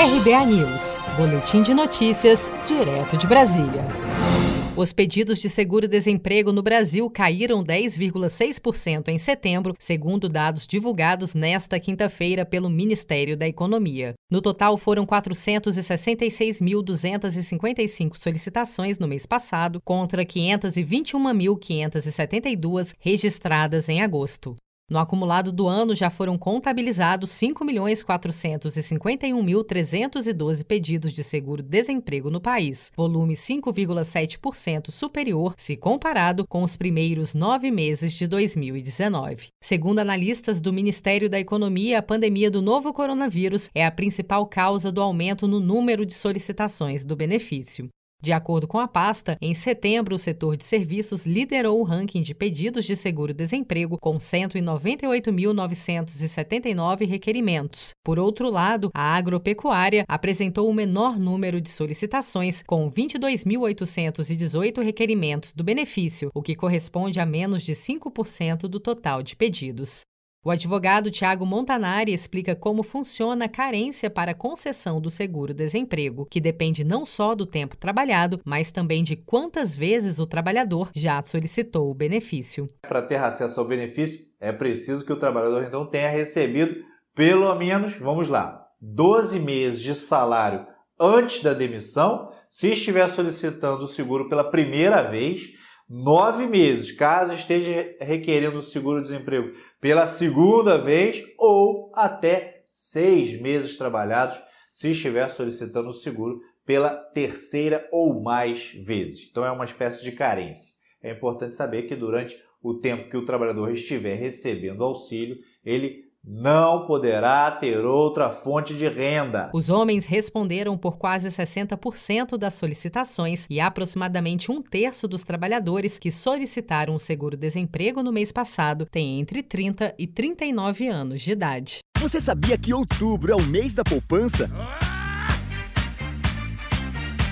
RBA News, Boletim de Notícias, direto de Brasília. Os pedidos de seguro-desemprego no Brasil caíram 10,6% em setembro, segundo dados divulgados nesta quinta-feira pelo Ministério da Economia. No total, foram 466.255 solicitações no mês passado, contra 521.572 registradas em agosto. No acumulado do ano já foram contabilizados 5.451.312 pedidos de seguro-desemprego no país, volume 5,7% superior se comparado com os primeiros nove meses de 2019. Segundo analistas do Ministério da Economia, a pandemia do novo coronavírus é a principal causa do aumento no número de solicitações do benefício. De acordo com a pasta, em setembro o setor de serviços liderou o ranking de pedidos de seguro-desemprego com 198.979 requerimentos. Por outro lado, a agropecuária apresentou o menor número de solicitações, com 22.818 requerimentos do benefício, o que corresponde a menos de 5% do total de pedidos. O advogado Tiago Montanari explica como funciona a carência para a concessão do seguro-desemprego, que depende não só do tempo trabalhado, mas também de quantas vezes o trabalhador já solicitou o benefício. Para ter acesso ao benefício, é preciso que o trabalhador então tenha recebido pelo menos, vamos lá, 12 meses de salário antes da demissão, se estiver solicitando o seguro pela primeira vez nove meses, caso esteja requerendo seguro-desemprego pela segunda vez, ou até seis meses trabalhados, se estiver solicitando o seguro pela terceira ou mais vezes. Então é uma espécie de carência. É importante saber que durante o tempo que o trabalhador estiver recebendo auxílio, ele não poderá ter outra fonte de renda. Os homens responderam por quase 60% das solicitações e aproximadamente um terço dos trabalhadores que solicitaram o seguro-desemprego no mês passado têm entre 30 e 39 anos de idade. Você sabia que outubro é o mês da poupança?